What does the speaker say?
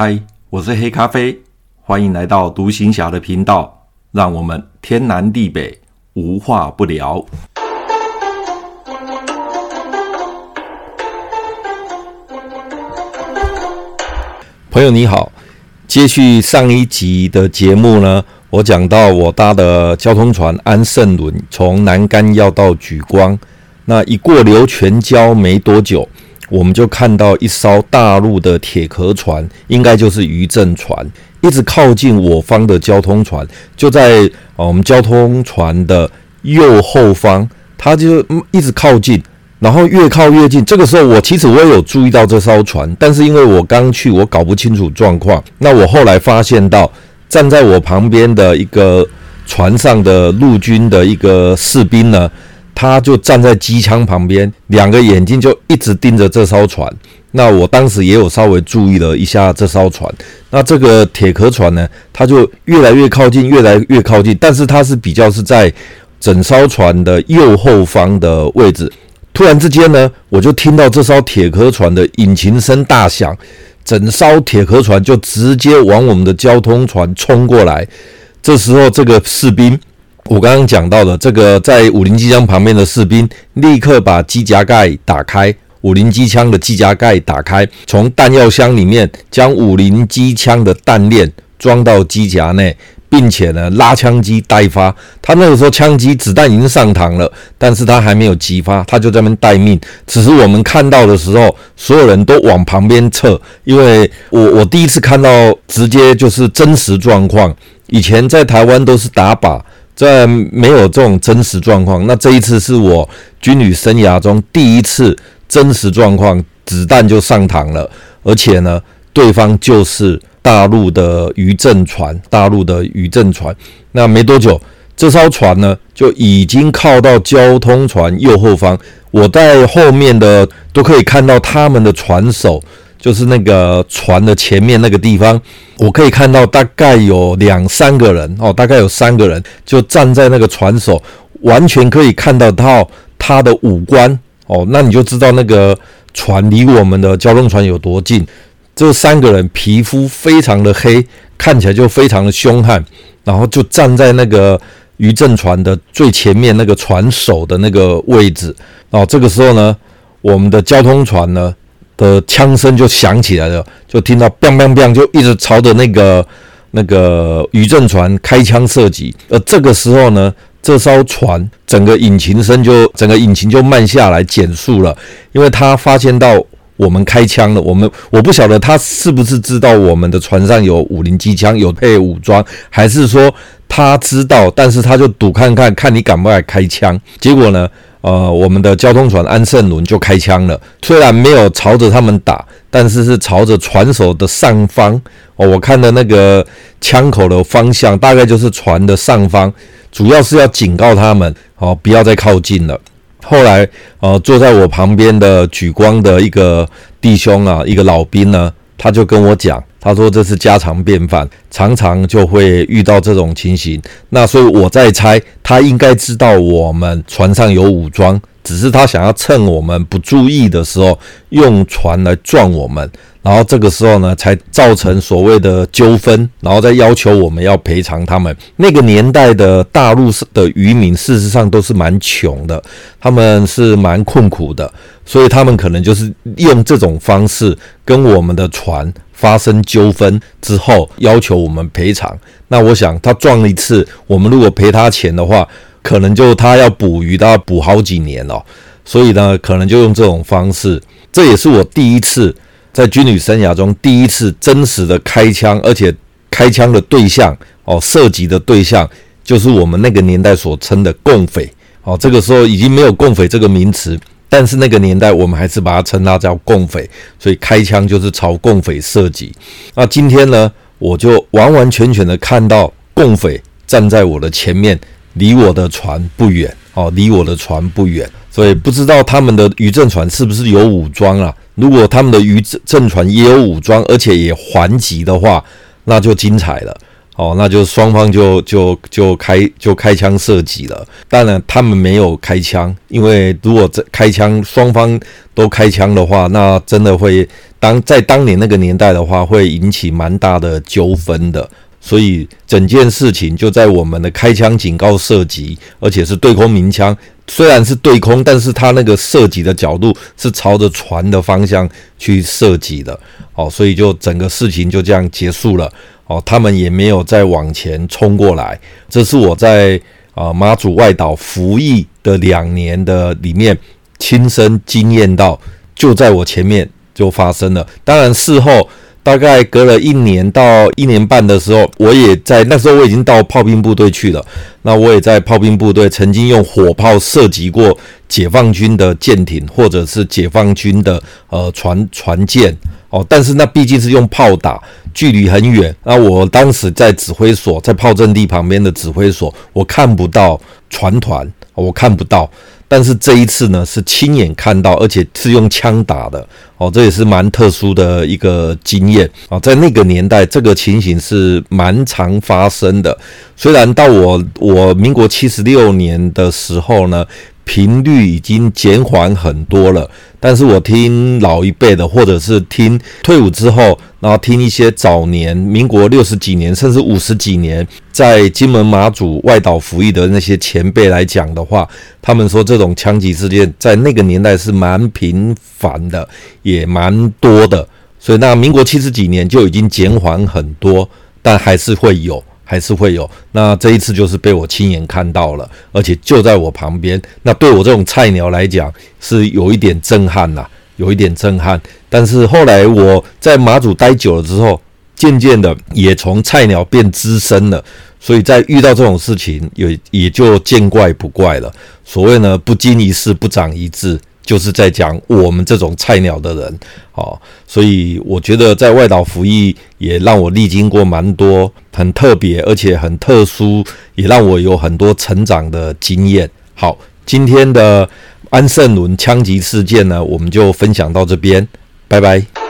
嗨，我是黑咖啡，欢迎来到独行侠的频道，让我们天南地北无话不聊。朋友你好，接续上一集的节目呢，我讲到我搭的交通船安盛轮从南竿要到莒光，那一过琉泉礁没多久。我们就看到一艘大陆的铁壳船，应该就是渔政船，一直靠近我方的交通船，就在我们交通船的右后方，它就一直靠近，然后越靠越近。这个时候，我其实我也有注意到这艘船，但是因为我刚去，我搞不清楚状况。那我后来发现到，站在我旁边的一个船上的陆军的一个士兵呢。他就站在机枪旁边，两个眼睛就一直盯着这艘船。那我当时也有稍微注意了一下这艘船。那这个铁壳船呢，它就越来越靠近，越来越靠近。但是它是比较是在整艘船的右后方的位置。突然之间呢，我就听到这艘铁壳船的引擎声大响，整艘铁壳船就直接往我们的交通船冲过来。这时候，这个士兵。我刚刚讲到的这个，在五零机枪旁边的士兵立刻把机夹盖打开，五零机枪的机夹盖打开，从弹药箱里面将五零机枪的弹链装到机夹内，并且呢拉枪机待发。他那个时候枪机子弹已经上膛了，但是他还没有击发，他就在那边待命。此时我们看到的时候，所有人都往旁边撤，因为我我第一次看到直接就是真实状况。以前在台湾都是打靶。在没有这种真实状况，那这一次是我军旅生涯中第一次真实状况，子弹就上膛了，而且呢，对方就是大陆的渔政船，大陆的渔政船。那没多久，这艘船呢就已经靠到交通船右后方，我在后面的都可以看到他们的船首。就是那个船的前面那个地方，我可以看到大概有两三个人哦，大概有三个人就站在那个船首，完全可以看得到他的五官哦，那你就知道那个船离我们的交通船有多近。这三个人皮肤非常的黑，看起来就非常的凶悍，然后就站在那个渔政船的最前面那个船首的那个位置哦。这个时候呢，我们的交通船呢。的枪声就响起来了，就听到 “bang bang bang”，就一直朝着那个那个渔政船开枪射击。而这个时候呢，这艘船整个引擎声就整个引擎就慢下来减速了，因为他发现到我们开枪了。我们我不晓得他是不是知道我们的船上有五零机枪，有配武装，还是说他知道，但是他就赌看看，看你敢不敢开枪。结果呢？呃，我们的交通船安胜轮就开枪了，虽然没有朝着他们打，但是是朝着船首的上方。哦，我看的那个枪口的方向大概就是船的上方，主要是要警告他们哦，不要再靠近了。后来，呃，坐在我旁边的举光的一个弟兄啊，一个老兵呢，他就跟我讲。他说这是家常便饭，常常就会遇到这种情形。那所以我在猜，他应该知道我们船上有武装，只是他想要趁我们不注意的时候，用船来撞我们。然后这个时候呢，才造成所谓的纠纷，然后再要求我们要赔偿他们。那个年代的大陆的渔民，事实上都是蛮穷的，他们是蛮困苦的，所以他们可能就是用这种方式跟我们的船发生纠纷之后，要求我们赔偿。那我想，他撞一次，我们如果赔他钱的话，可能就他要捕鱼，他要捕好几年哦。所以呢，可能就用这种方式。这也是我第一次。在军旅生涯中，第一次真实的开枪，而且开枪的对象哦，涉及的对象就是我们那个年代所称的共匪哦。这个时候已经没有共匪这个名词，但是那个年代我们还是把它称它叫共匪，所以开枪就是朝共匪射击。那今天呢，我就完完全全的看到共匪站在我的前面，离我的船不远哦，离我的船不远，所以不知道他们的渔政船是不是有武装啊？如果他们的渔政船也有武装，而且也还击的话，那就精彩了哦，那就双方就就就开就开枪射击了。当然他们没有开枪，因为如果这开枪双方都开枪的话，那真的会当在当年那个年代的话，会引起蛮大的纠纷的。所以整件事情就在我们的开枪警告射击，而且是对空鸣枪。虽然是对空，但是他那个射击的角度是朝着船的方向去射击的。哦，所以就整个事情就这样结束了。哦，他们也没有再往前冲过来。这是我在啊马祖外岛服役的两年的里面亲身经验到，就在我前面就发生了。当然事后。大概隔了一年到一年半的时候，我也在那时候我已经到炮兵部队去了。那我也在炮兵部队曾经用火炮射击过解放军的舰艇或者是解放军的呃船船舰哦，但是那毕竟是用炮打，距离很远。那我当时在指挥所，在炮阵地旁边的指挥所，我看不到船团，我看不到。但是这一次呢，是亲眼看到，而且是用枪打的哦，这也是蛮特殊的一个经验啊。在那个年代，这个情形是蛮常发生的。虽然到我我民国七十六年的时候呢。频率已经减缓很多了，但是我听老一辈的，或者是听退伍之后，然后听一些早年民国六十几年甚至五十几年在金门马祖外岛服役的那些前辈来讲的话，他们说这种枪击事件在那个年代是蛮频繁的，也蛮多的，所以那民国七十几年就已经减缓很多，但还是会有。还是会有，那这一次就是被我亲眼看到了，而且就在我旁边。那对我这种菜鸟来讲，是有一点震撼呐，有一点震撼。但是后来我在马祖待久了之后，渐渐的也从菜鸟变资深了，所以在遇到这种事情，也也就见怪不怪了。所谓呢，不经一事不长一智。就是在讲我们这种菜鸟的人，哦，所以我觉得在外岛服役也让我历经过蛮多很特别而且很特殊，也让我有很多成长的经验。好，今天的安盛伦枪击事件呢，我们就分享到这边，拜拜。